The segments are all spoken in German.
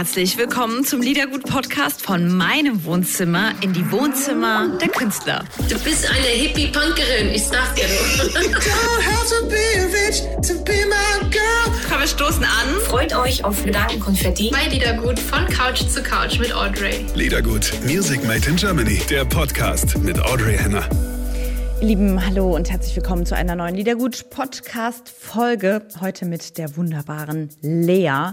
herzlich willkommen zum Liedergut-Podcast von meinem Wohnzimmer in die Wohnzimmer der Künstler. Du bist eine Hippie-Punkerin, ich sag dir Komm, wir stoßen an. Freut euch auf Gedankenkonfetti. Bei Liedergut von Couch zu Couch mit Audrey. Liedergut, Music Made in Germany, der Podcast mit Audrey Henner. Ihr Lieben, hallo und herzlich willkommen zu einer neuen Liedergut-Podcast-Folge. Heute mit der wunderbaren Lea.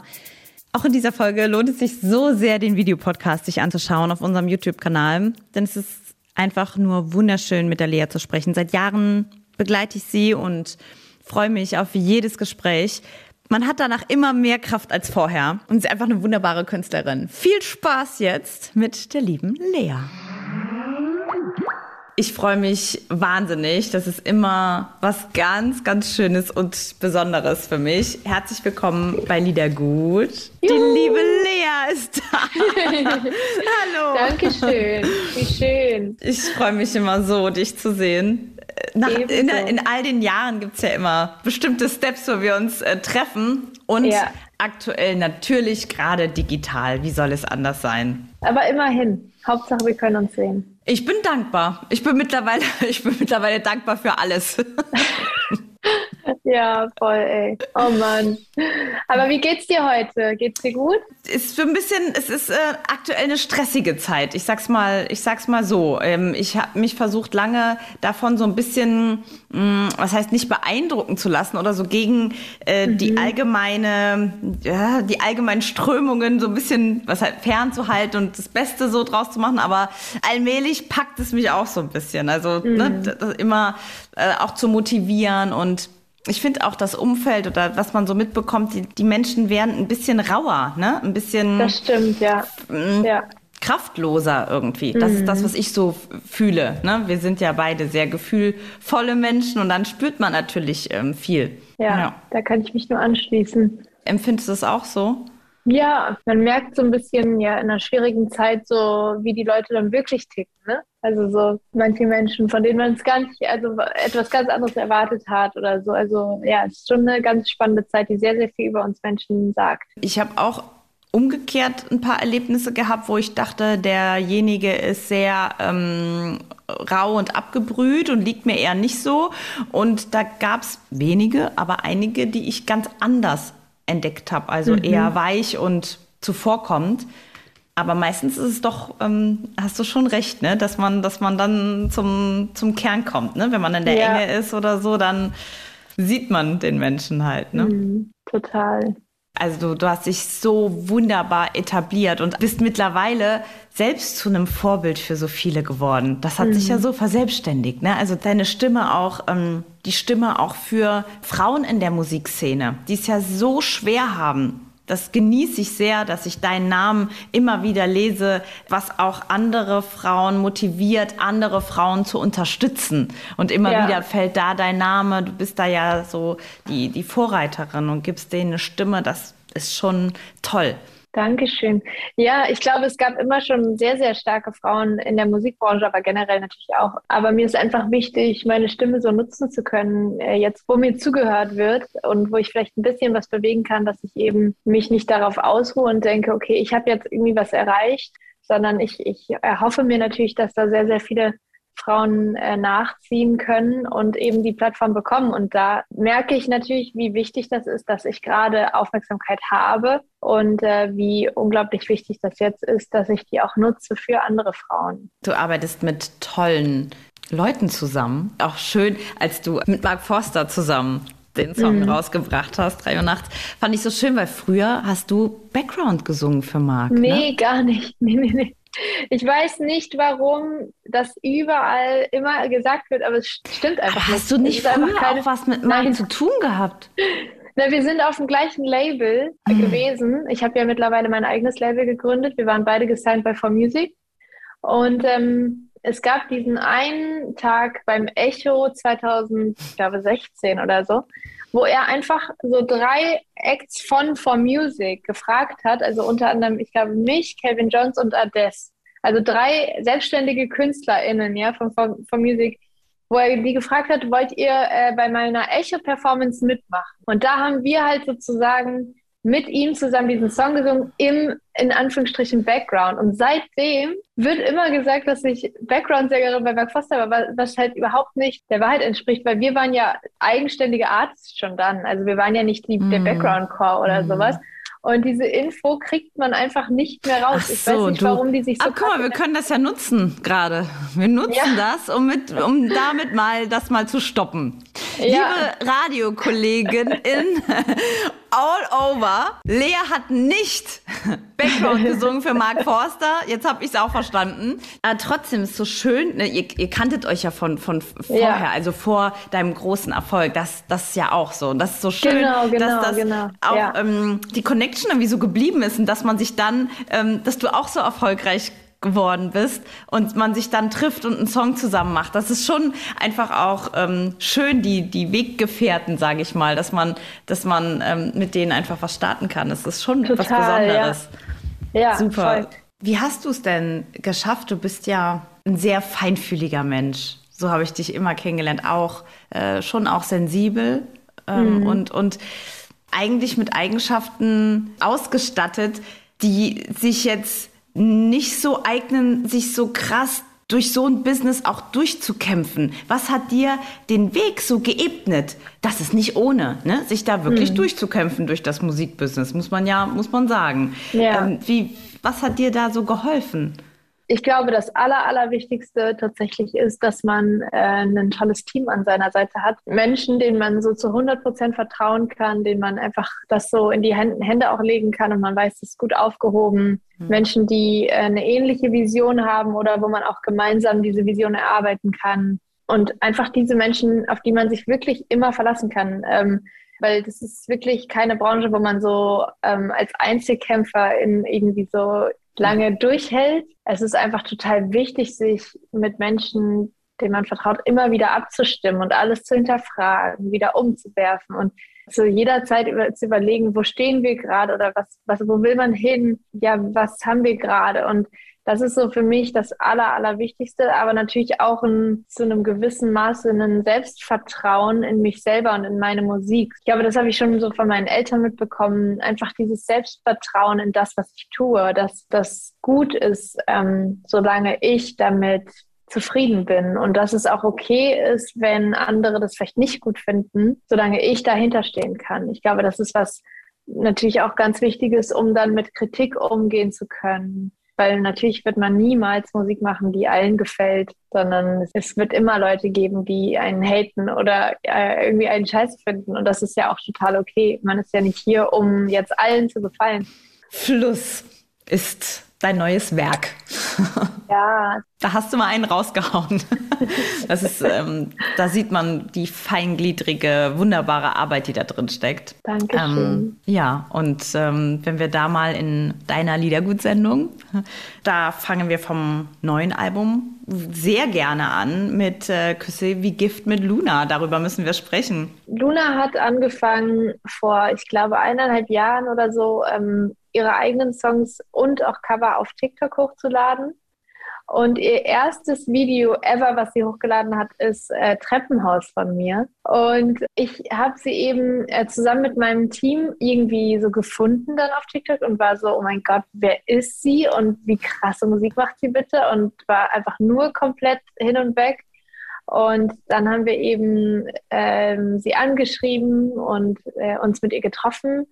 Auch in dieser Folge lohnt es sich so sehr, den Videopodcast sich anzuschauen auf unserem YouTube-Kanal, denn es ist einfach nur wunderschön, mit der Lea zu sprechen. Seit Jahren begleite ich sie und freue mich auf jedes Gespräch. Man hat danach immer mehr Kraft als vorher und sie ist einfach eine wunderbare Künstlerin. Viel Spaß jetzt mit der lieben Lea. Ich freue mich wahnsinnig. Das ist immer was ganz, ganz Schönes und Besonderes für mich. Herzlich willkommen bei Liedergut. Die liebe Lea ist da. Hallo. Dankeschön. Wie schön. Ich freue mich immer so, dich zu sehen. Nach, in, in, all den Jahren gibt es ja immer bestimmte Steps, wo wir uns äh, treffen. Und ja. aktuell natürlich gerade digital. Wie soll es anders sein? Aber immerhin. Hauptsache, wir können uns sehen. Ich bin dankbar. Ich bin mittlerweile, ich bin mittlerweile dankbar für alles. Ja, voll, ey. Oh Mann. Aber wie geht's dir heute? Geht's dir gut? Ist für ein bisschen, es ist äh, aktuell eine stressige Zeit. Ich sag's mal, ich sag's mal so. Ähm, ich habe mich versucht lange davon so ein bisschen, mh, mm, was heißt nicht beeindrucken zu lassen oder so gegen äh, mhm. die allgemeine, ja, die allgemeinen Strömungen so ein bisschen, was halt fernzuhalten und das Beste so draus zu machen. Aber allmählich packt es mich auch so ein bisschen. Also ne, mhm. ne, immer äh, auch zu motivieren und ich finde auch das Umfeld oder was man so mitbekommt, die, die Menschen werden ein bisschen rauer, ne? Ein bisschen. Das stimmt, ja. ja. Kraftloser irgendwie. Das mhm. ist das, mhm. was ich so fühle. Ne? Wir sind ja beide sehr gefühlvolle Menschen und dann spürt man natürlich ähm, viel. Ja, ja, da kann ich mich nur anschließen. Empfindest du es auch so? Ja, man merkt so ein bisschen ja in einer schwierigen Zeit so, wie die Leute dann wirklich ticken. Ne? Also so manche Menschen, von denen man es gar nicht, also etwas ganz anderes erwartet hat oder so. Also ja, es ist schon eine ganz spannende Zeit, die sehr, sehr viel über uns Menschen sagt. Ich habe auch umgekehrt ein paar Erlebnisse gehabt, wo ich dachte, derjenige ist sehr ähm, rau und abgebrüht und liegt mir eher nicht so. Und da gab es wenige, aber einige, die ich ganz anders entdeckt habe. Also mhm. eher weich und zuvorkommend. Aber meistens ist es doch, ähm, hast du schon recht, ne? dass man, dass man dann zum, zum Kern kommt. Ne? Wenn man in der ja. Enge ist oder so, dann sieht man den Menschen halt. Ne? Mhm, total. Also du, du hast dich so wunderbar etabliert und bist mittlerweile selbst zu einem Vorbild für so viele geworden. Das hat mhm. sich ja mhm. so verselbstständigt. Ne? Also deine Stimme auch, ähm, die Stimme auch für Frauen in der Musikszene, die es ja so schwer haben, das genieße ich sehr, dass ich deinen Namen immer wieder lese, was auch andere Frauen motiviert, andere Frauen zu unterstützen. Und immer ja. wieder fällt da dein Name. Du bist da ja so die, die Vorreiterin und gibst denen eine Stimme. Das ist schon toll. Dankeschön. Ja, ich glaube, es gab immer schon sehr, sehr starke Frauen in der Musikbranche, aber generell natürlich auch. Aber mir ist einfach wichtig, meine Stimme so nutzen zu können, äh, jetzt wo mir zugehört wird und wo ich vielleicht ein bisschen was bewegen kann, dass ich eben mich nicht darauf ausruhe und denke, okay, ich habe jetzt irgendwie was erreicht, sondern ich, ich erhoffe mir natürlich, dass da sehr, sehr viele Frauen äh, nachziehen können und eben die Plattform bekommen. Und da merke ich natürlich, wie wichtig das ist, dass ich gerade Aufmerksamkeit habe und äh, wie unglaublich wichtig das jetzt ist, dass ich die auch nutze für andere Frauen. Du arbeitest mit tollen Leuten zusammen. Auch schön, als du mit Mark Forster zusammen den Song mhm. rausgebracht hast, drei Uhr nachts. Fand ich so schön, weil früher hast du Background gesungen für Mark. Nee, ne? gar nicht. Nee, nee, nee. Ich weiß nicht, warum das überall immer gesagt wird, aber es stimmt einfach aber Hast du nicht früher keine... auch was mit Mark zu tun gehabt? Na, wir sind auf dem gleichen Label mhm. gewesen. Ich habe ja mittlerweile mein eigenes Label gegründet. Wir waren beide gesigned bei For Music. Und ähm, es gab diesen einen Tag beim Echo 2016 oder so, wo er einfach so drei Acts von For Music gefragt hat, also unter anderem, ich glaube, mich, Calvin Jones und Ades. Also drei selbstständige KünstlerInnen, ja, von For, For Music, wo er die gefragt hat, wollt ihr äh, bei meiner Echo-Performance mitmachen? Und da haben wir halt sozusagen mit ihm zusammen diesen Song gesungen im, in Anführungsstrichen, Background. Und seitdem wird immer gesagt, dass ich Background-Sängerin bei Mark Foster war, was halt überhaupt nicht der Wahrheit entspricht, weil wir waren ja eigenständige Artists schon dann. Also wir waren ja nicht die, der Background-Core oder mm. sowas. Und diese Info kriegt man einfach nicht mehr raus. Ach ich so, weiß nicht, warum die sich so. Ach, guck mal, wir können das ja nutzen gerade. Wir nutzen ja. das, um, mit, um damit mal das mal zu stoppen. Ja. Liebe Radiokollegin in all over. Lea hat nicht Background gesungen für Mark Forster. Jetzt habe ich es auch verstanden. Aber trotzdem ist es so schön. Ne? Ihr, ihr, kanntet euch ja von, von vorher, ja. also vor deinem großen Erfolg. Das, das ist ja auch so. Und das ist so schön, genau, genau, dass das genau. auch ja. ähm, die Connection irgendwie so geblieben ist und dass man sich dann, ähm, dass du auch so erfolgreich geworden bist und man sich dann trifft und einen Song zusammen macht. Das ist schon einfach auch ähm, schön, die, die Weggefährten, sage ich mal, dass man, dass man ähm, mit denen einfach was starten kann. Das ist schon Total, was Besonderes. Ja, ja super. Voll. Wie hast du es denn geschafft? Du bist ja ein sehr feinfühliger Mensch. So habe ich dich immer kennengelernt. Auch äh, schon auch sensibel ähm, mhm. und, und eigentlich mit Eigenschaften ausgestattet, die sich jetzt nicht so eignen, sich so krass durch so ein Business auch durchzukämpfen? Was hat dir den Weg so geebnet? Das ist nicht ohne, ne? sich da wirklich hm. durchzukämpfen durch das Musikbusiness, muss man ja, muss man sagen. Ja. Ähm, wie, was hat dir da so geholfen? Ich glaube, das Aller, Allerwichtigste tatsächlich ist, dass man äh, ein tolles Team an seiner Seite hat. Menschen, denen man so zu 100 Prozent vertrauen kann, denen man einfach das so in die Hände auch legen kann und man weiß, es ist gut aufgehoben. Mhm. Menschen, die äh, eine ähnliche Vision haben oder wo man auch gemeinsam diese Vision erarbeiten kann. Und einfach diese Menschen, auf die man sich wirklich immer verlassen kann. Ähm, weil das ist wirklich keine Branche, wo man so ähm, als Einzelkämpfer in irgendwie so lange durchhält. Es ist einfach total wichtig, sich mit Menschen, denen man vertraut, immer wieder abzustimmen und alles zu hinterfragen, wieder umzuwerfen und so jederzeit über, zu überlegen, wo stehen wir gerade oder was, was, wo will man hin? Ja, was haben wir gerade? Und das ist so für mich das Aller, Allerwichtigste, aber natürlich auch ein, zu einem gewissen Maße ein Selbstvertrauen in mich selber und in meine Musik. Ich glaube, das habe ich schon so von meinen Eltern mitbekommen. Einfach dieses Selbstvertrauen in das, was ich tue, dass das gut ist, ähm, solange ich damit zufrieden bin und dass es auch okay ist, wenn andere das vielleicht nicht gut finden, solange ich dahinter stehen kann. Ich glaube, das ist was natürlich auch ganz Wichtiges, um dann mit Kritik umgehen zu können weil natürlich wird man niemals Musik machen, die allen gefällt, sondern es wird immer Leute geben, die einen haten oder äh, irgendwie einen Scheiß finden. Und das ist ja auch total okay. Man ist ja nicht hier, um jetzt allen zu gefallen. Fluss ist dein neues Werk. Ja. Da hast du mal einen rausgehauen. Das ist, ähm, da sieht man die feingliedrige, wunderbare Arbeit, die da drin steckt. Dankeschön. Ähm, ja, und ähm, wenn wir da mal in deiner Liedergutsendung, da fangen wir vom neuen Album sehr gerne an mit äh, Küsse wie Gift mit Luna. Darüber müssen wir sprechen. Luna hat angefangen vor, ich glaube, eineinhalb Jahren oder so, ähm, ihre eigenen Songs und auch Cover auf TikTok hochzuladen. Und ihr erstes Video ever, was sie hochgeladen hat, ist äh, Treppenhaus von mir. Und ich habe sie eben äh, zusammen mit meinem Team irgendwie so gefunden dann auf TikTok und war so, oh mein Gott, wer ist sie und wie krasse Musik macht sie bitte? Und war einfach nur komplett hin und weg. Und dann haben wir eben ähm, sie angeschrieben und äh, uns mit ihr getroffen.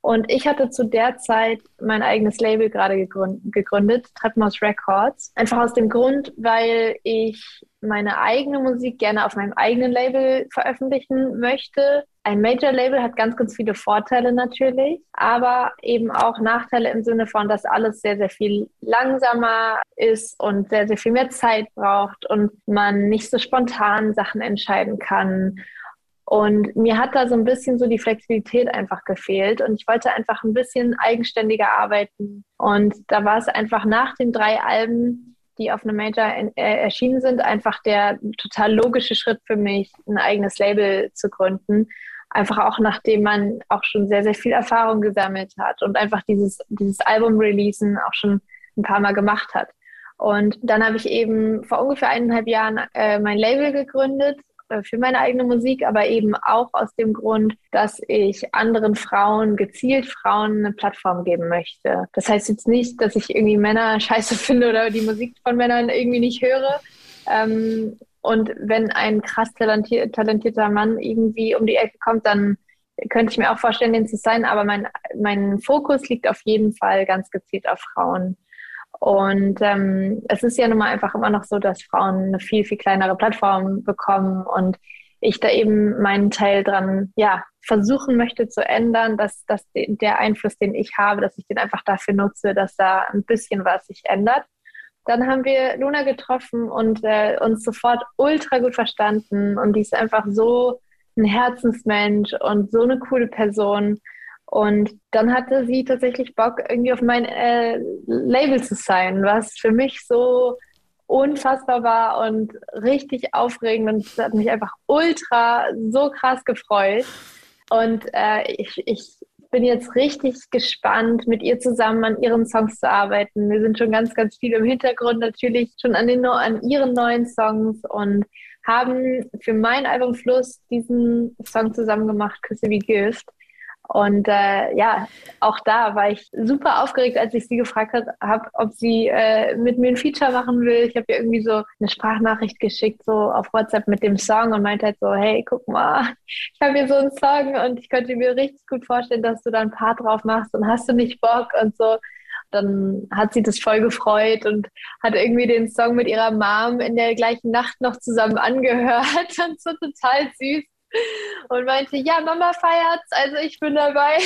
Und ich hatte zu der Zeit mein eigenes Label gerade gegründet, Treppenhaus Records. Einfach aus dem Grund, weil ich meine eigene Musik gerne auf meinem eigenen Label veröffentlichen möchte. Ein Major-Label hat ganz, ganz viele Vorteile natürlich, aber eben auch Nachteile im Sinne von, dass alles sehr, sehr viel langsamer ist und sehr, sehr viel mehr Zeit braucht und man nicht so spontan Sachen entscheiden kann und mir hat da so ein bisschen so die Flexibilität einfach gefehlt und ich wollte einfach ein bisschen eigenständiger arbeiten. Und da war es einfach nach den drei Alben, die auf einem Major äh, erschienen sind, einfach der total logische Schritt für mich, ein eigenes Label zu gründen. Einfach auch nachdem man auch schon sehr, sehr viel Erfahrung gesammelt hat und einfach dieses, dieses Album-Releasen auch schon ein paar Mal gemacht hat. Und dann habe ich eben vor ungefähr eineinhalb Jahren äh, mein Label gegründet für meine eigene Musik, aber eben auch aus dem Grund, dass ich anderen Frauen, gezielt Frauen, eine Plattform geben möchte. Das heißt jetzt nicht, dass ich irgendwie Männer scheiße finde oder die Musik von Männern irgendwie nicht höre. Ähm, und wenn ein krass talentier talentierter Mann irgendwie um die Ecke kommt, dann könnte ich mir auch vorstellen, den zu sein. Aber mein, mein Fokus liegt auf jeden Fall ganz gezielt auf Frauen. Und ähm, es ist ja nun mal einfach immer noch so, dass Frauen eine viel, viel kleinere Plattform bekommen und ich da eben meinen Teil dran, ja, versuchen möchte zu ändern, dass, dass der Einfluss, den ich habe, dass ich den einfach dafür nutze, dass da ein bisschen was sich ändert. Dann haben wir Luna getroffen und äh, uns sofort ultra gut verstanden und die ist einfach so ein Herzensmensch und so eine coole Person. Und dann hatte sie tatsächlich Bock, irgendwie auf mein äh, Label zu sein, was für mich so unfassbar war und richtig aufregend und es hat mich einfach ultra so krass gefreut. Und äh, ich, ich bin jetzt richtig gespannt, mit ihr zusammen an ihren Songs zu arbeiten. Wir sind schon ganz, ganz viel im Hintergrund natürlich schon an, den, an ihren neuen Songs und haben für mein Album Fluss diesen Song zusammen gemacht, Küsse wie Gift. Und äh, ja, auch da war ich super aufgeregt, als ich sie gefragt habe, ob sie äh, mit mir ein Feature machen will. Ich habe ihr irgendwie so eine Sprachnachricht geschickt, so auf WhatsApp mit dem Song und meinte halt so, hey, guck mal, ich habe hier so einen Song und ich könnte mir richtig gut vorstellen, dass du da ein paar drauf machst und hast du nicht Bock und so. Dann hat sie das voll gefreut und hat irgendwie den Song mit ihrer Mom in der gleichen Nacht noch zusammen angehört und so total süß und meinte, ja, Mama feiert's, also ich bin dabei.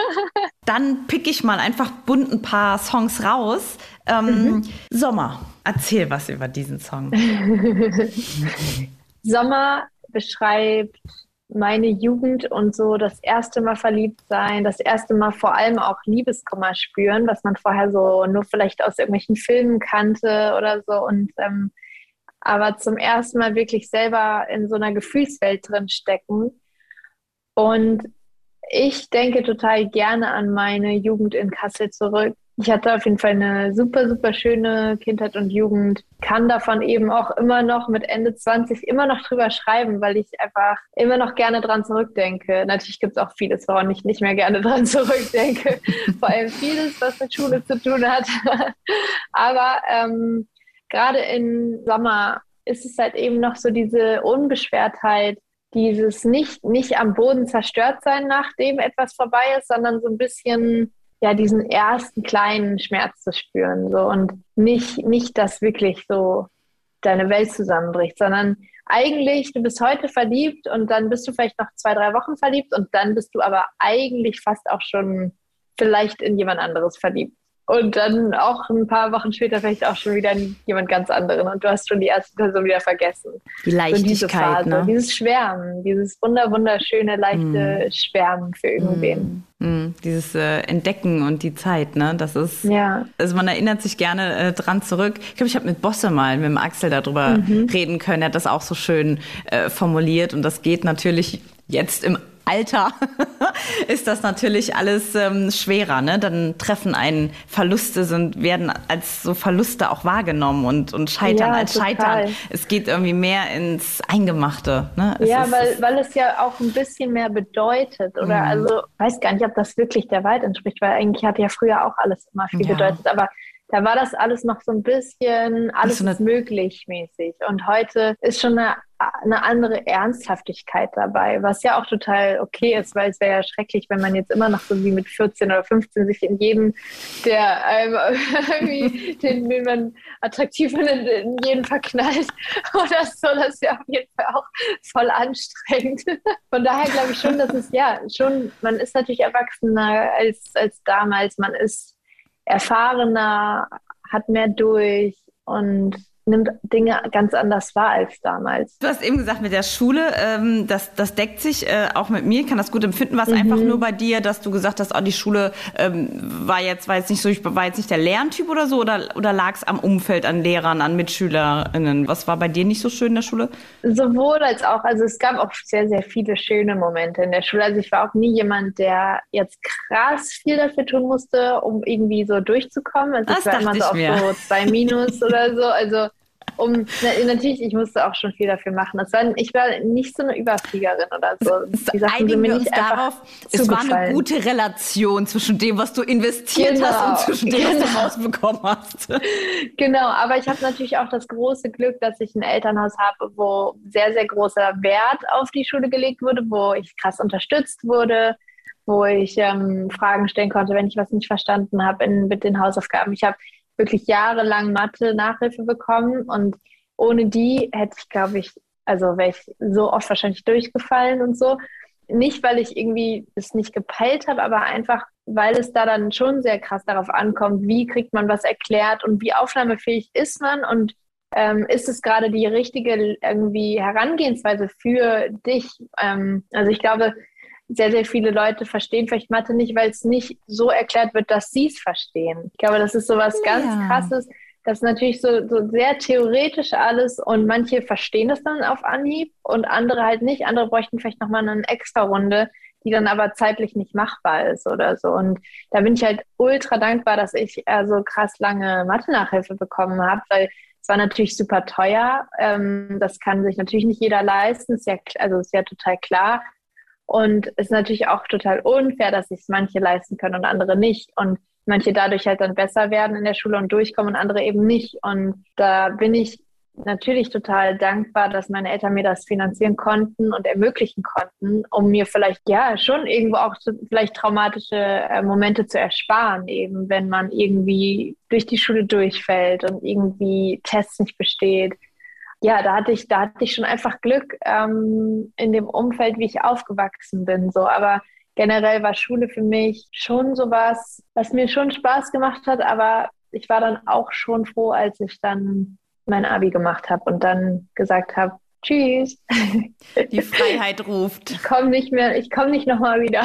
Dann pick ich mal einfach bunt ein paar Songs raus. Ähm, mhm. Sommer, erzähl was über diesen Song. Sommer beschreibt meine Jugend und so das erste Mal verliebt sein, das erste Mal vor allem auch Liebeskummer spüren, was man vorher so nur vielleicht aus irgendwelchen Filmen kannte oder so. Und ähm, aber zum ersten Mal wirklich selber in so einer Gefühlswelt drin stecken. Und ich denke total gerne an meine Jugend in Kassel zurück. Ich hatte auf jeden Fall eine super, super schöne Kindheit und Jugend, kann davon eben auch immer noch mit Ende 20 immer noch drüber schreiben, weil ich einfach immer noch gerne dran zurückdenke. Natürlich gibt es auch vieles, woran ich nicht mehr gerne dran zurückdenke. Vor allem vieles, was mit Schule zu tun hat. Aber ähm, gerade im Sommer ist es halt eben noch so diese Unbeschwertheit, dieses nicht, nicht am Boden zerstört sein, nachdem etwas vorbei ist, sondern so ein bisschen ja diesen ersten kleinen Schmerz zu spüren so. Und nicht nicht dass wirklich so deine Welt zusammenbricht, sondern eigentlich du bist heute verliebt und dann bist du vielleicht noch zwei drei Wochen verliebt und dann bist du aber eigentlich fast auch schon vielleicht in jemand anderes verliebt und dann auch ein paar Wochen später vielleicht auch schon wieder jemand ganz anderen und du hast schon die erste Person wieder vergessen. Die Leichtigkeit, so ne? dieses Schwärmen, dieses wunder wunderschöne leichte mm. Schwärmen für irgendwen. Mm. Dieses äh, Entdecken und die Zeit, ne? Das ist, ja. also man erinnert sich gerne äh, dran zurück. Ich glaube, ich habe mit Bosse mal mit dem Axel darüber mhm. reden können. Er hat das auch so schön äh, formuliert und das geht natürlich jetzt im Alter ist das natürlich alles ähm, schwerer. Ne? Dann treffen einen Verluste, sind, werden als so Verluste auch wahrgenommen und, und Scheitern ja, als total. Scheitern. Es geht irgendwie mehr ins Eingemachte. Ne? ja, weil, weil es ja auch ein bisschen mehr bedeutet. Oder mhm. also, weiß gar nicht, ob das wirklich der Wahrheit entspricht, weil eigentlich hat ja früher auch alles immer viel ja. bedeutet. Aber da war das alles noch so ein bisschen, alles ist möglich mäßig. Und heute ist schon eine, eine andere Ernsthaftigkeit dabei, was ja auch total okay ist, weil es wäre ja schrecklich, wenn man jetzt immer noch so wie mit 14 oder 15 sich in jeden, der einem irgendwie, den, den man attraktiv findet, in jeden verknallt oder so. Das ist ja auf jeden Fall auch voll anstrengend. Von daher glaube ich schon, dass es ja schon, man ist natürlich erwachsener als, als damals. Man ist erfahrener, hat mehr durch und nimmt Dinge ganz anders wahr als damals. Du hast eben gesagt, mit der Schule, ähm, das, das deckt sich äh, auch mit mir, ich kann das gut empfinden. War es mhm. einfach nur bei dir, dass du gesagt hast, oh, die Schule ähm, war jetzt war jetzt nicht so, ich war jetzt nicht der Lerntyp oder so, oder, oder lag es am Umfeld, an Lehrern, an MitschülerInnen? Was war bei dir nicht so schön in der Schule? Sowohl als auch, also es gab auch sehr, sehr viele schöne Momente in der Schule. Also ich war auch nie jemand, der jetzt krass viel dafür tun musste, um irgendwie so durchzukommen. Also das ich war immer so auf so zwei Minus oder so. Also um, na, natürlich, ich musste auch schon viel dafür machen. War, ich war nicht so eine Überfliegerin oder so. Die sind mir nicht darauf, es war eine gute Relation zwischen dem, was du investiert genau, hast und zwischen dem, genau. was du genau. rausbekommen hast. Genau, aber ich habe natürlich auch das große Glück, dass ich ein Elternhaus habe, wo sehr, sehr großer Wert auf die Schule gelegt wurde, wo ich krass unterstützt wurde, wo ich ähm, Fragen stellen konnte, wenn ich was nicht verstanden habe mit den Hausaufgaben. Ich habe wirklich jahrelang Mathe-Nachhilfe bekommen und ohne die hätte ich, glaube ich, also wäre ich so oft wahrscheinlich durchgefallen und so. Nicht, weil ich irgendwie es nicht gepeilt habe, aber einfach, weil es da dann schon sehr krass darauf ankommt, wie kriegt man was erklärt und wie aufnahmefähig ist man und ähm, ist es gerade die richtige irgendwie Herangehensweise für dich? Ähm, also ich glaube, sehr, sehr viele Leute verstehen vielleicht Mathe nicht, weil es nicht so erklärt wird, dass sie es verstehen. Ich glaube, das ist so was ja. ganz Krasses. Das ist natürlich so, so sehr theoretisch alles und manche verstehen es dann auf Anhieb und andere halt nicht. Andere bräuchten vielleicht nochmal eine extra Runde, die dann aber zeitlich nicht machbar ist oder so. Und da bin ich halt ultra dankbar, dass ich äh, so krass lange Mathe-Nachhilfe bekommen habe, weil es war natürlich super teuer. Ähm, das kann sich natürlich nicht jeder leisten. Ist ja, also ist ja total klar. Und es ist natürlich auch total unfair, dass sich manche leisten können und andere nicht. Und manche dadurch halt dann besser werden in der Schule und durchkommen und andere eben nicht. Und da bin ich natürlich total dankbar, dass meine Eltern mir das finanzieren konnten und ermöglichen konnten, um mir vielleicht ja schon irgendwo auch vielleicht traumatische äh, Momente zu ersparen, eben wenn man irgendwie durch die Schule durchfällt und irgendwie Tests nicht besteht ja, da hatte ich, da hatte ich schon einfach Glück ähm, in dem Umfeld, wie ich aufgewachsen bin. So, aber generell war Schule für mich schon sowas, was mir schon Spaß gemacht hat, aber ich war dann auch schon froh, als ich dann mein Abi gemacht habe und dann gesagt habe, Tschüss. Die Freiheit ruft. Ich komme nicht mehr, ich komme nicht nochmal wieder.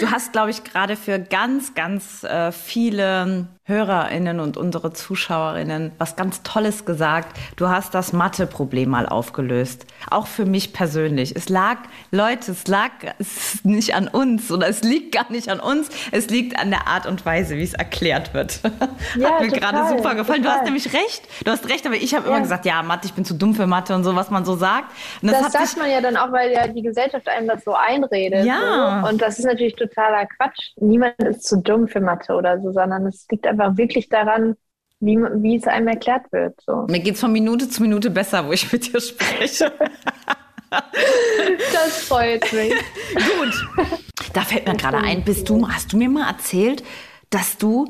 Du hast, glaube ich, gerade für ganz, ganz äh, viele HörerInnen und unsere ZuschauerInnen was ganz Tolles gesagt. Du hast das Mathe-Problem mal aufgelöst. Auch für mich persönlich. Es lag, Leute, es lag es nicht an uns oder es liegt gar nicht an uns. Es liegt an der Art und Weise, wie es erklärt wird. Ja, Hat mir gerade super gefallen. Total. Du hast nämlich recht. Du hast recht, aber ich habe ja. immer gesagt, ja, Mathe, ich bin zu dumm für Mathe und so, was man so sagt. Und das, das sagt man ja dann auch, weil ja die Gesellschaft einem das so einredet. Ja. So. Und das ist natürlich totaler Quatsch. Niemand ist zu dumm für Mathe oder so, sondern es liegt einfach einfach wirklich daran, wie, wie es einem erklärt wird. So. Mir geht es von Minute zu Minute besser, wo ich mit dir spreche. das freut mich. Gut. Da fällt mir gerade ein, bist du, hast du mir mal erzählt, dass du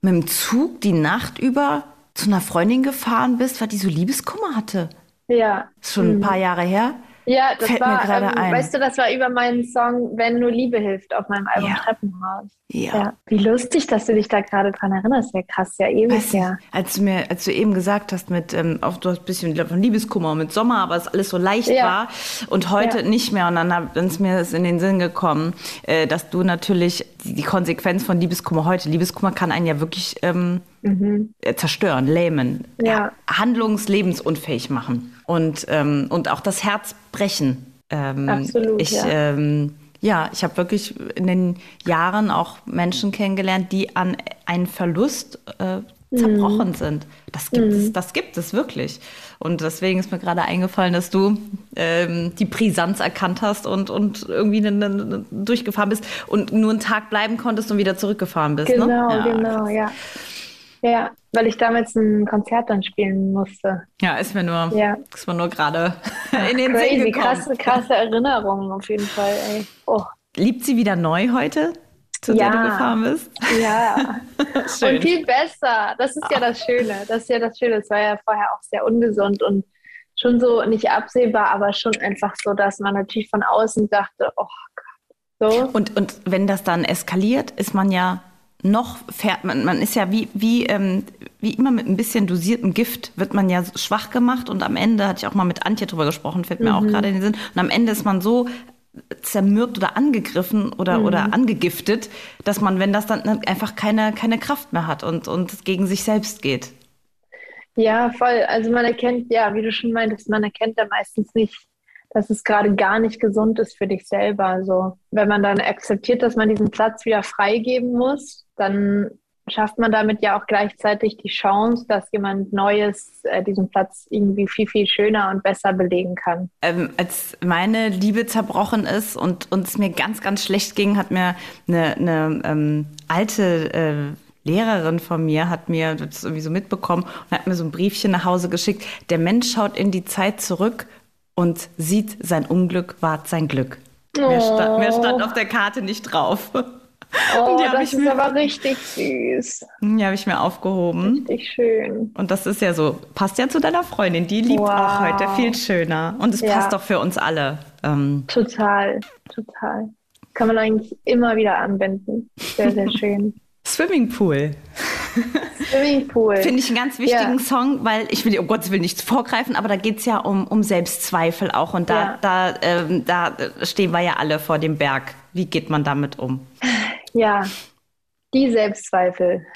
mit dem Zug die Nacht über zu einer Freundin gefahren bist, weil die so Liebeskummer hatte? Ja. Ist schon ein paar Jahre her. Ja, das Fällt war, mir gerade ähm, ein. weißt du, das war über meinen Song Wenn nur Liebe hilft auf meinem Album Ja. Treppenhaus. Ja. Ja. Wie lustig, dass du dich da gerade dran erinnerst. Ja, krass, ja, ewig Weißt du, her. als du mir, als du eben gesagt hast, mit, ähm, auch du hast ein bisschen von Liebeskummer mit Sommer, aber es alles so leicht Ja. war und heute Ja. nicht mehr. Und dann ist mir das in den Sinn gekommen, äh, dass du natürlich die, die Konsequenz von Liebeskummer heute, Liebeskummer kann einen ja wirklich ähm, äh, zerstören, lähmen, Mhm. Ja. handlungslebensunfähig machen und, ähm, und auch das Herz brechen. Ähm, Absolut, Ich, ja. ähm, ja, ich habe wirklich in den Jahren auch Menschen kennengelernt, die an einen Verlust äh, zerbrochen sind. Das gibt es, das gibt es wirklich. Und deswegen ist mir gerade eingefallen, dass du ähm, die Brisanz erkannt hast und, und irgendwie ne, ne, ne, durchgefahren bist und nur einen Tag bleiben konntest und wieder zurückgefahren bist. Genau, ne? ja, genau, ja. Ja, weil ich damals ein Konzert dann spielen musste. Ja, ist mir nur, Ja. ist mir nur gerade in den Sinn Crazy, gekommen. krasse, krasse Erinnerungen auf jeden Fall, ey. Oh, Liebt sie wieder neu heute, zu Ja. der du gefahren bist? ja. Schön. Und viel besser. Das ist ja das Schöne. Das ist ja das Schöne. Es war ja vorher auch sehr ungesund und schon so nicht absehbar, aber schon einfach so, dass man natürlich von außen dachte, oh Gott. So. Und, und wenn das dann eskaliert, ist man ja noch, fährt man, man ist ja wie, wie, ähm, wie immer mit ein bisschen dosiertem Gift, wird man ja schwach gemacht und am Ende, hatte ich auch mal mit Antje drüber gesprochen, fällt mir auch gerade in den Sinn, und am Ende ist man so zermürbt oder angegriffen oder, oder angegiftet, dass man, wenn das dann einfach keine, keine Kraft mehr hat und, und gegen sich selbst geht. Ja, voll. Also man erkennt, ja, wie du schon meintest, man erkennt ja meistens nicht, dass es gerade gar nicht gesund ist für dich selber. Also wenn man dann akzeptiert, dass man diesen Platz wieder freigeben muss, dann schafft man damit ja auch gleichzeitig die Chance, dass jemand Neues äh, diesen Platz irgendwie viel, viel schöner und besser belegen kann. Ähm, als meine Liebe zerbrochen ist und uns mir ganz, ganz schlecht ging, hat mir eine, eine ähm, alte äh, Lehrerin von mir hat mir das irgendwie so mitbekommen und hat mir so ein Briefchen nach Hause geschickt. Der Mensch schaut in die Zeit zurück und sieht, sein Unglück ward sein Glück. Oh. Mehr, stand, mehr stand auf der Karte nicht drauf. Oh, das ist mir, aber richtig süß. Die habe ich mir aufgehoben. Richtig schön. Und das ist ja so, passt ja zu deiner Freundin. Die liebt wow. auch heute viel schöner. Und es ja. passt doch für uns alle. Ähm. Total, total. Kann man eigentlich immer wieder anwenden. Sehr, sehr schön. Swimmingpool. Swimmingpool. Finde ich einen ganz wichtigen ja. Song, weil ich will, um Gottes Willen nichts vorgreifen, aber da geht es ja um, um Selbstzweifel auch. Und da, ja. da, ähm, da stehen wir ja alle vor dem Berg. Wie geht man damit um? Ja, die Selbstzweifel.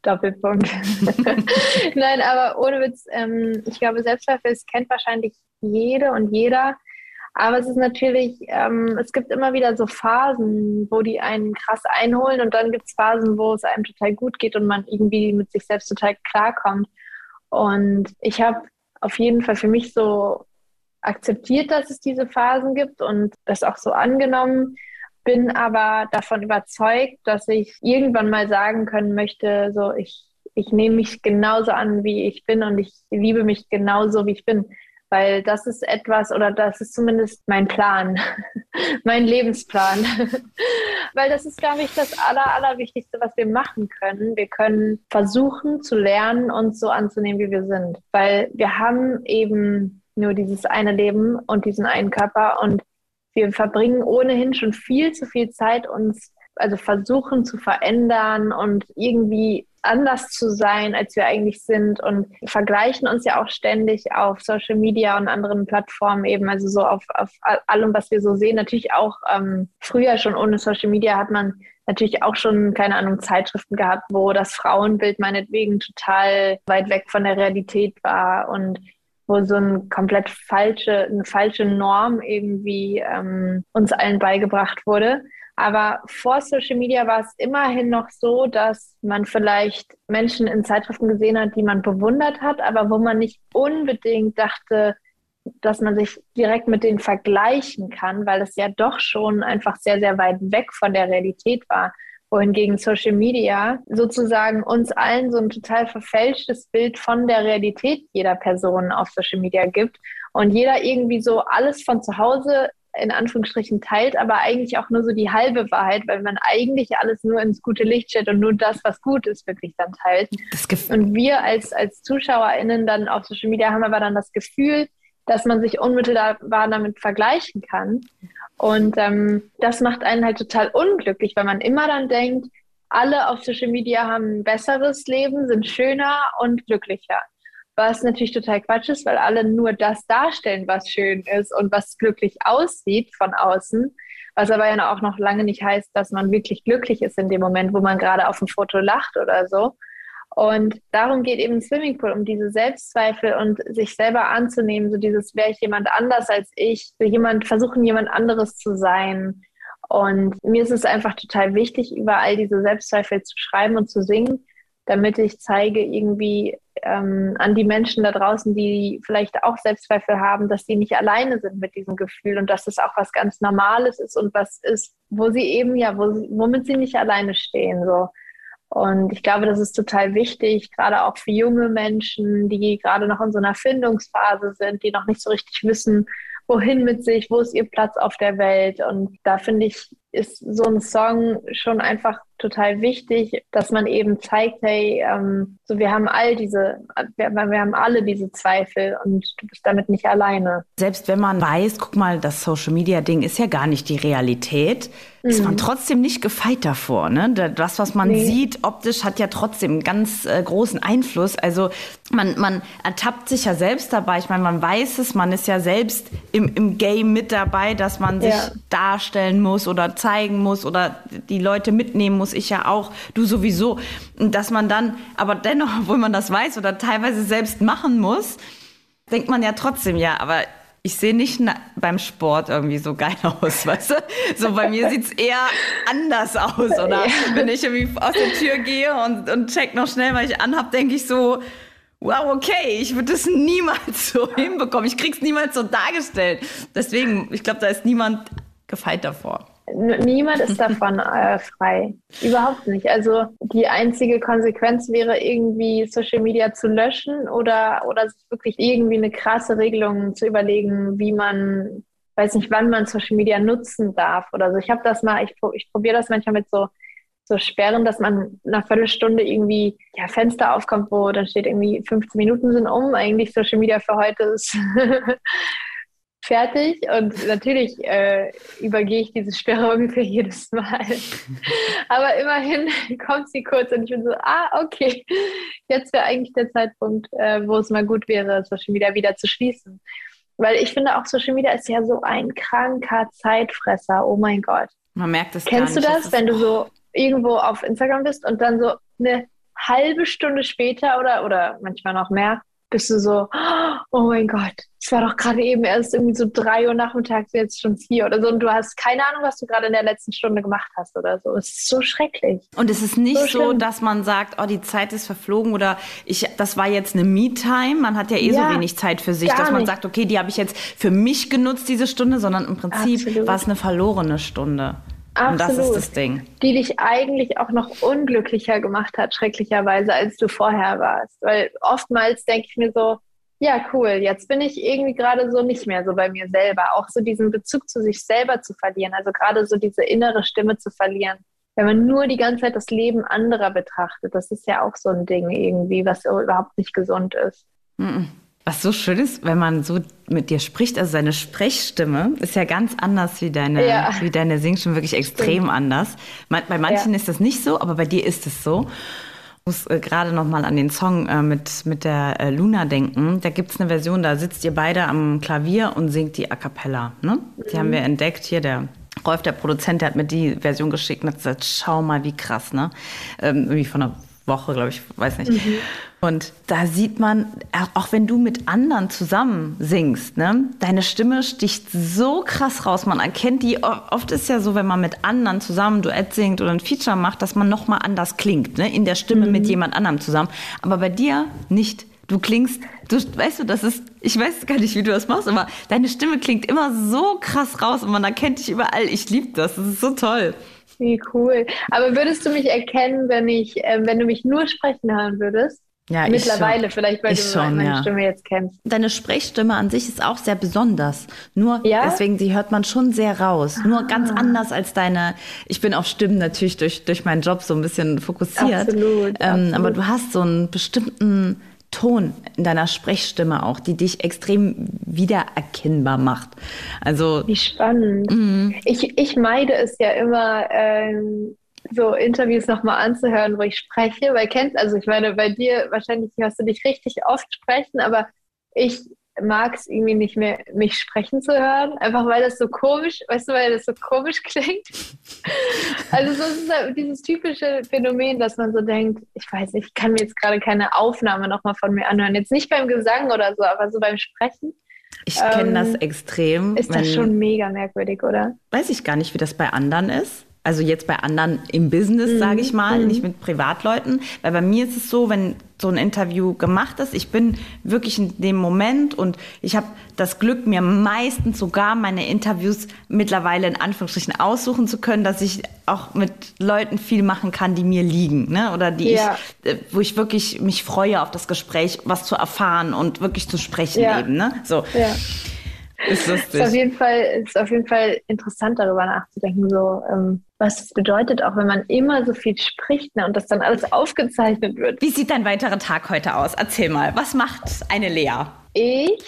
Doppelpunkt. Nein, aber ohne Witz, ähm, ich glaube, Selbstzweifel, kennt wahrscheinlich jede und jeder. Aber es ist natürlich, ähm, es gibt immer wieder so Phasen, wo die einen krass einholen und dann gibt es Phasen, wo es einem total gut geht und man irgendwie mit sich selbst total klarkommt. Und ich habe auf jeden Fall für mich so akzeptiert, dass es diese Phasen gibt und das auch so angenommen, bin aber davon überzeugt, dass ich irgendwann mal sagen können möchte, so ich, ich nehme mich genauso an, wie ich bin und ich liebe mich genauso, wie ich bin weil das ist etwas oder das ist zumindest mein Plan, mein Lebensplan. weil das ist, glaube ich, das Aller, Allerwichtigste, was wir machen können. Wir können versuchen zu lernen, uns so anzunehmen, wie wir sind, weil wir haben eben nur dieses eine Leben und diesen einen Körper und wir verbringen ohnehin schon viel zu viel Zeit, uns also versuchen zu verändern und irgendwie anders zu sein, als wir eigentlich sind und vergleichen uns ja auch ständig auf Social Media und anderen Plattformen eben, also so auf, auf allem, was wir so sehen. Natürlich auch ähm, früher schon ohne Social Media hat man natürlich auch schon, keine Ahnung, Zeitschriften gehabt, wo das Frauenbild meinetwegen total weit weg von der Realität war und wo so eine komplett falsche, eine falsche Norm irgendwie ähm, uns allen beigebracht wurde. Aber vor Social Media war es immerhin noch so, dass man vielleicht Menschen in Zeitschriften gesehen hat, die man bewundert hat, aber wo man nicht unbedingt dachte, dass man sich direkt mit denen vergleichen kann, weil es ja doch schon einfach sehr, sehr weit weg von der Realität war. Wohingegen Social Media sozusagen uns allen so ein total verfälschtes Bild von der Realität jeder Person auf Social Media gibt und jeder irgendwie so alles von zu Hause in Anführungsstrichen teilt, aber eigentlich auch nur so die halbe Wahrheit, weil man eigentlich alles nur ins gute Licht stellt und nur das, was gut ist, wirklich dann teilt. Und wir als, als ZuschauerInnen dann auf Social Media haben aber dann das Gefühl, dass man sich unmittelbar damit vergleichen kann. Und ähm, das macht einen halt total unglücklich, weil man immer dann denkt, alle auf Social Media haben ein besseres Leben, sind schöner und glücklicher was natürlich total Quatsch ist, weil alle nur das darstellen, was schön ist und was glücklich aussieht von außen, was aber ja auch noch lange nicht heißt, dass man wirklich glücklich ist in dem Moment, wo man gerade auf dem Foto lacht oder so. Und darum geht eben Swimmingpool, um diese Selbstzweifel und sich selber anzunehmen, so dieses, wäre ich jemand anders als ich, so jemand, versuchen jemand anderes zu sein. Und mir ist es einfach total wichtig, über all diese Selbstzweifel zu schreiben und zu singen, damit ich zeige irgendwie ähm, an die Menschen da draußen, die vielleicht auch Selbstzweifel haben, dass sie nicht alleine sind mit diesem Gefühl und dass es auch was ganz Normales ist und was ist, wo sie eben ja, wo, womit sie nicht alleine stehen. So. Und ich glaube, das ist total wichtig, gerade auch für junge Menschen, die gerade noch in so einer Findungsphase sind, die noch nicht so richtig wissen, wohin mit sich, wo ist ihr Platz auf der Welt. Und da finde ich, ist so ein Song schon einfach total wichtig, dass man eben zeigt, hey, ähm, so wir haben all diese, wir, wir haben alle diese Zweifel und du bist damit nicht alleine. Selbst wenn man weiß, guck mal, das Social Media Ding ist ja gar nicht die Realität, mhm. ist man trotzdem nicht gefeit davor. Ne? Das, was man nee. sieht optisch, hat ja trotzdem einen ganz äh, großen Einfluss. Also man, man ertappt sich ja selbst dabei. Ich meine, man weiß es, man ist ja selbst im, im Game mit dabei, dass man sich ja. darstellen muss oder zeigen muss oder die Leute mitnehmen muss. Ich ja auch, du sowieso. Und dass man dann, aber dennoch, obwohl man das weiß oder teilweise selbst machen muss, denkt man ja trotzdem, ja, aber ich sehe nicht beim Sport irgendwie so geil aus, weißt du? So bei mir sieht es eher anders aus. Oder ja. wenn ich irgendwie aus der Tür gehe und, und check noch schnell, was ich anhab, denke ich so, wow, okay, ich würde das niemals so hinbekommen. Ich krieg's niemals so dargestellt. Deswegen, ich glaube, da ist niemand gefeit davor. Niemand ist davon äh, frei. Überhaupt nicht. Also die einzige Konsequenz wäre irgendwie Social Media zu löschen oder, oder wirklich irgendwie eine krasse Regelung zu überlegen, wie man, weiß nicht, wann man Social Media nutzen darf oder so. Ich habe das mal, ich, ich probiere das manchmal mit so, so Sperren, dass man nach einer Viertelstunde irgendwie ja, Fenster aufkommt, wo dann steht irgendwie 15 Minuten sind um, eigentlich Social Media für heute ist fertig und natürlich äh, übergehe ich diese Sperre ungefähr jedes Mal. Aber immerhin kommt sie kurz und ich bin so, ah, okay, jetzt wäre eigentlich der Zeitpunkt, äh, wo es mal gut wäre, Social Media wieder zu schließen. Weil ich finde auch Social Media ist ja so ein kranker Zeitfresser, oh mein Gott. Man merkt es Kennst du das, wenn du so irgendwo auf Instagram bist und dann so eine halbe Stunde später oder, oder manchmal noch mehr bist du so, oh mein Gott, es war doch gerade eben erst irgendwie so drei Uhr nachmittags, jetzt schon vier oder so und du hast keine Ahnung, was du gerade in der letzten Stunde gemacht hast oder so. Es ist so schrecklich. Und es ist nicht so, so dass man sagt, oh, die Zeit ist verflogen oder ich, das war jetzt eine Me-Time. Man hat ja eh ja, so wenig Zeit für sich, dass man nicht. sagt, okay, die habe ich jetzt für mich genutzt, diese Stunde, sondern im Prinzip war es eine verlorene Stunde. Absolut. Und das ist das Ding. Die dich eigentlich auch noch unglücklicher gemacht hat, schrecklicherweise, als du vorher warst. Weil oftmals denke ich mir so, ja, cool, jetzt bin ich irgendwie gerade so nicht mehr so bei mir selber. Auch so diesen Bezug zu sich selber zu verlieren, also gerade so diese innere Stimme zu verlieren. Wenn man nur die ganze Zeit das Leben anderer betrachtet, das ist ja auch so ein Ding irgendwie, was überhaupt nicht gesund ist. Mm -mm. Was so schön ist, wenn man so mit dir spricht, also seine Sprechstimme ist ja ganz anders wie deine, ja. wie deine Singstimme, wirklich extrem Stimmt. anders. Bei manchen ja. ist das nicht so, aber bei dir ist es so. Ich muss äh, gerade noch mal an den Song äh, mit, mit der äh, Luna denken. Da gibt es eine Version, da sitzt ihr beide am Klavier und singt die a cappella. Ne? Die haben mhm. wir entdeckt. Hier der Rolf, der Produzent, der hat mir die Version geschickt und hat gesagt, schau mal, wie krass, ne? Ähm, irgendwie von einer Woche, glaube ich, weiß nicht. Mhm. Und da sieht man, auch wenn du mit anderen zusammen singst, ne, deine Stimme sticht so krass raus. Man erkennt die, oft ist ja so, wenn man mit anderen zusammen Duett singt oder ein Feature macht, dass man nochmal anders klingt, ne, in der Stimme mhm. mit jemand anderem zusammen. Aber bei dir nicht. Du klingst, du weißt du, das ist, ich weiß gar nicht, wie du das machst, aber deine Stimme klingt immer so krass raus und man erkennt dich überall. Ich liebe das, das ist so toll. Wie cool. Aber würdest du mich erkennen, wenn ich, äh, wenn du mich nur sprechen hören würdest? Ja, Mittlerweile, vielleicht, weil ich du schon, meine ja. Stimme jetzt kennst. Deine Sprechstimme an sich ist auch sehr besonders. Nur ja? deswegen, die hört man schon sehr raus. Ah. Nur ganz anders als deine. Ich bin auf Stimmen natürlich durch, durch meinen Job so ein bisschen fokussiert. Absolut, ähm, absolut. Aber du hast so einen bestimmten Ton in deiner Sprechstimme auch, die dich extrem wiedererkennbar macht. Also wie spannend. Mhm. Ich, ich meide es ja immer, ähm, so Interviews nochmal anzuhören, wo ich spreche, weil kennst, also ich meine, bei dir wahrscheinlich hörst du dich richtig oft sprechen, aber ich mag es irgendwie nicht mehr, mich sprechen zu hören, einfach weil das so komisch, weißt du, weil das so komisch klingt. also so ist halt dieses typische Phänomen, dass man so denkt, ich weiß nicht, ich kann mir jetzt gerade keine Aufnahme nochmal von mir anhören. Jetzt nicht beim Gesang oder so, aber so beim Sprechen. Ich kenne ähm, das extrem. Ist das schon mega merkwürdig, oder? Weiß ich gar nicht, wie das bei anderen ist. Also jetzt bei anderen im Business, mhm. sage ich mal, mhm. nicht mit Privatleuten. Weil bei mir ist es so, wenn so ein Interview gemacht ist, ich bin wirklich in dem Moment und ich habe das Glück, mir meistens sogar meine Interviews mittlerweile in Anführungsstrichen aussuchen zu können, dass ich auch mit Leuten viel machen kann, die mir liegen, ne? Oder die ja. ich, äh, wo ich wirklich mich freue auf das Gespräch, was zu erfahren und wirklich zu sprechen ja. eben, ne? So. Ja. Ist lustig. Ist auf jeden Fall, ist auf jeden Fall interessant, darüber nachzudenken, so, ähm, was es bedeutet, auch wenn man immer so viel spricht ne, und das dann alles aufgezeichnet wird. Wie sieht dein weiterer Tag heute aus? Erzähl mal, was macht eine Lea? Ich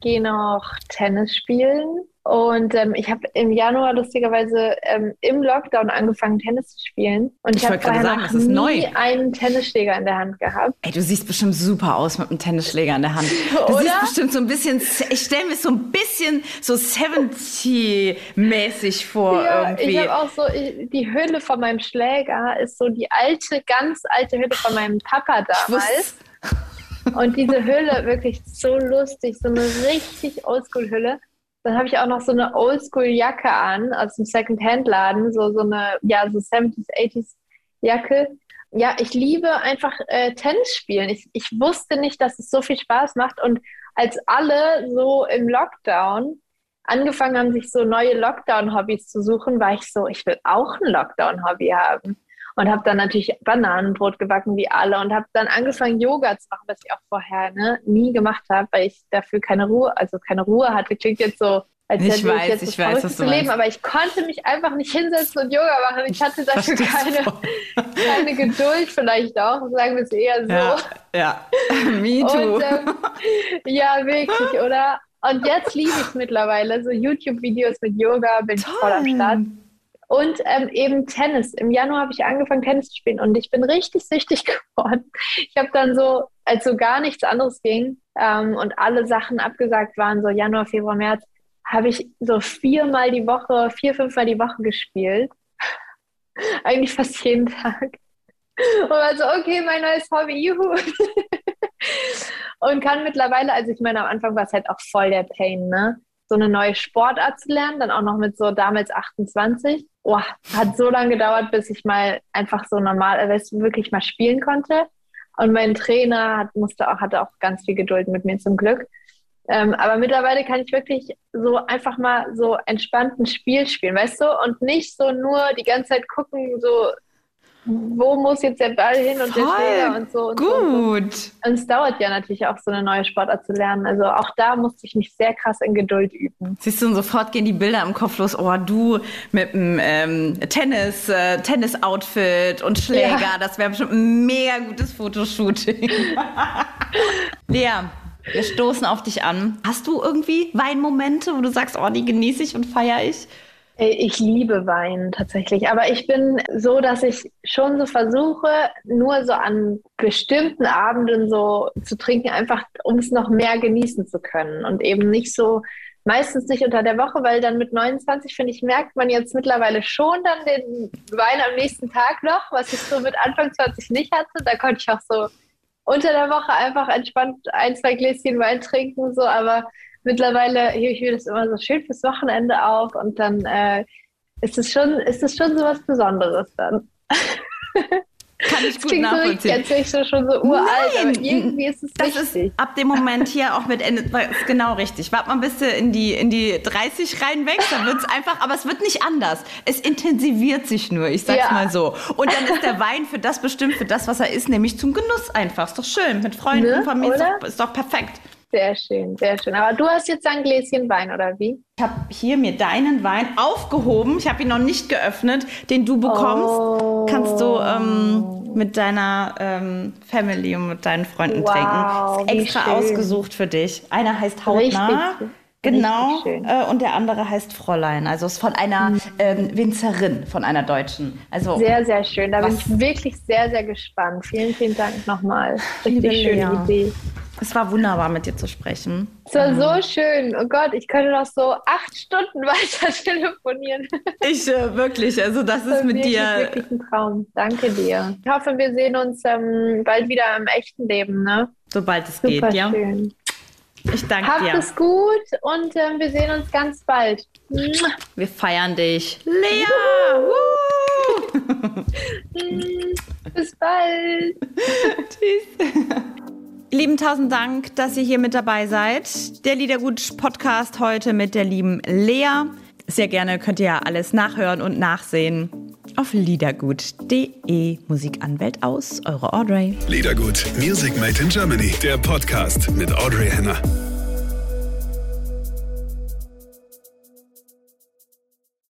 gehe noch Tennis spielen und ähm, ich habe im Januar lustigerweise ähm, im Lockdown angefangen, Tennis zu spielen. Und ich, ich habe vorher sagen, noch nie neu. einen Tennisschläger in der Hand gehabt. Ey, du siehst bestimmt super aus mit einem Tennisschläger in der Hand. Du Oder? siehst bestimmt so ein bisschen, ich stelle mir so ein bisschen so 70-mäßig vor ja, irgendwie. Ich habe auch so, die Hülle von meinem Schläger ist so die alte, ganz alte Hülle von meinem Papa damals. Und diese Hülle, wirklich so lustig, so eine richtig Oldschool-Hülle. Dann habe ich auch noch so eine Oldschool-Jacke an aus dem Second-Hand-Laden, so, so eine, ja, so 70s, 80s Jacke. Ja, ich liebe einfach äh, Tennis spielen. Ich, ich wusste nicht, dass es so viel Spaß macht. Und als alle so im Lockdown angefangen haben, sich so neue Lockdown-Hobbys zu suchen, war ich so, ich will auch ein Lockdown-Hobby haben. Und habe dann natürlich Bananenbrot gebacken wie alle und habe dann angefangen, Yoga zu machen, was ich auch vorher ne, nie gemacht habe, weil ich dafür keine Ruhe, also keine Ruhe hatte. Klingt jetzt so, als Ich hätte weiß, ich jetzt ich weiß, was zu leben, meinst. aber ich konnte mich einfach nicht hinsetzen und Yoga machen. Ich hatte dafür keine, keine Geduld vielleicht auch, sagen wir es eher so. Ja, ja. Me too. Und, ähm, ja, wirklich, oder? Und jetzt liebe ich es mittlerweile. So YouTube-Videos mit Yoga bin ich voll am Start. Und ähm, eben Tennis. Im Januar habe ich angefangen, Tennis zu spielen und ich bin richtig süchtig geworden. Ich habe dann so, als so gar nichts anderes ging ähm, und alle Sachen abgesagt waren, so Januar, Februar, März, habe ich so viermal die Woche, vier, fünfmal die Woche gespielt. Eigentlich fast jeden Tag. Und war so, okay, mein neues Hobby, juhu. Und kann mittlerweile, also ich meine, am Anfang war es halt auch voll der Pain, ne? So eine neue Sportart zu lernen, dann auch noch mit so damals 28. Boah, hat so lange gedauert, bis ich mal einfach so normal, also wirklich mal spielen konnte. Und mein Trainer hat, musste auch, hatte auch ganz viel Geduld mit mir zum Glück. Ähm, aber mittlerweile kann ich wirklich so einfach mal so entspannt ein Spiel spielen, weißt du? Und nicht so nur die ganze Zeit gucken, so wo muss jetzt der Ball hin und der Schläger und so. Und So und so. Gut. Und es dauert ja natürlich auch, so eine neue Sportart zu lernen. Also auch da musste ich mich sehr krass in Geduld üben. Siehst du, und sofort gehen die Bilder im Kopf los. Oh, du mit einem ähm, Tennis, äh, Tennis-Outfit und Schläger. Ja. Das wäre bestimmt ein mega gutes Fotoshooting. Lea, wir stoßen auf dich an. Hast du irgendwie Weinmomente, wo du sagst, oh, die genieße ich und feiere ich? Ey, Ich liebe Wein tatsächlich, aber ich bin so, dass ich schon so versuche, nur so an bestimmten Abenden so zu trinken, einfach um es noch mehr genießen zu können. Und eben nicht so, meistens nicht unter der Woche, weil dann mit 29, finde ich, merkt man jetzt mittlerweile schon dann den Wein am nächsten Tag noch, was ich so mit Anfang 20 nicht hatte. Da konnte ich auch so unter der Woche einfach entspannt ein, zwei Gläschen Wein trinken, so, aber mittlerweile hebe ich mir das immer so schön fürs Wochenende auf und dann äh, ist es schon, ist es schon so was Besonderes dann. Kann ich Das gut so richtig, nachvollziehen. als wäre ich so schon so uralt, Nein, aber irgendwie ist es Das wichtig. ist ab dem Moment hier auch mit Ende, ist genau richtig. Wart mal ein bisschen in die, in die 30 reinwächst, dann wird es einfach, aber es wird nicht anders. Es intensiviert sich nur, ich sag's Ja. mal so. Und dann ist der Wein für das bestimmt, für das, was er ist, nämlich zum Genuss einfach. Ist doch schön. Mit Freunden, Ne, Familie, ist doch, ist doch perfekt. Sehr schön, sehr schön. Aber du hast jetzt ein Gläschen Wein, oder wie? Ich habe hier mir deinen Wein aufgehoben. Ich habe ihn noch nicht geöffnet, den du bekommst. Oh. Kannst du ähm, mit deiner ähm, Family und mit deinen Freunden Wow, trinken. Ist extra ausgesucht für dich. Einer heißt Hautnah. Richtig, Genau, äh, und der andere heißt Fräulein. Also ist von einer ähm, Winzerin, von einer Deutschen. Also Sehr, sehr schön. Da bin Was? ich wirklich sehr, sehr gespannt. Vielen, vielen Dank nochmal. Liebe Richtig schöne Lea. Idee. Es war wunderbar, mit dir zu sprechen. Es war so schön. Oh Gott, ich könnte noch so acht Stunden weiter telefonieren. Ich äh, wirklich, also das Das ist mit dir. wirklich ein Traum. Danke dir. Ich hoffe, wir sehen uns ähm, bald wieder im echten Leben. Ne? Sobald es Super geht, ja. schön. Ich danke Habt dir. es gut und ähm, wir sehen uns ganz bald. Wir feiern dich. Lea! Mm, Bis bald. Tschüss. Lieben tausend Dank, dass ihr hier mit dabei seid. Der Liedergut Podcast heute mit der lieben Lea. Sehr gerne könnt ihr ja alles nachhören und nachsehen auf liedergut.de. Musikanwält aus, eure Audrey. Liedergut, Music Made in Germany, der Podcast mit Audrey Henner.